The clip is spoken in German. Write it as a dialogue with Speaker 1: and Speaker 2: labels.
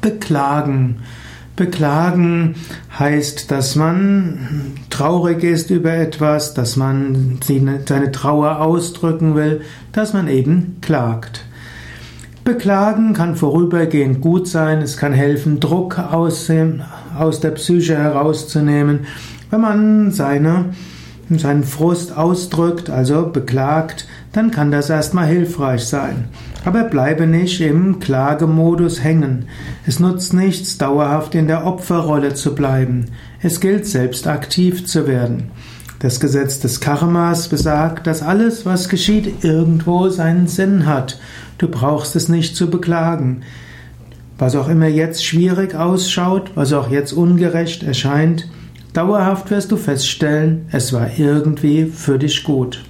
Speaker 1: Beklagen. Beklagen heißt, dass man traurig ist über etwas, dass man seine Trauer ausdrücken will, dass man eben klagt. Beklagen kann vorübergehend gut sein, es kann helfen, Druck aus, aus der Psyche herauszunehmen, wenn man seine seinen Frust ausdrückt, also beklagt, dann kann das erstmal hilfreich sein. Aber bleibe nicht im Klagemodus hängen. Es nutzt nichts, dauerhaft in der Opferrolle zu bleiben. Es gilt, selbst aktiv zu werden. Das Gesetz des Karmas besagt, dass alles, was geschieht, irgendwo seinen Sinn hat. Du brauchst es nicht zu beklagen. Was auch immer jetzt schwierig ausschaut, was auch jetzt ungerecht erscheint, Dauerhaft wirst du feststellen, es war irgendwie für dich gut.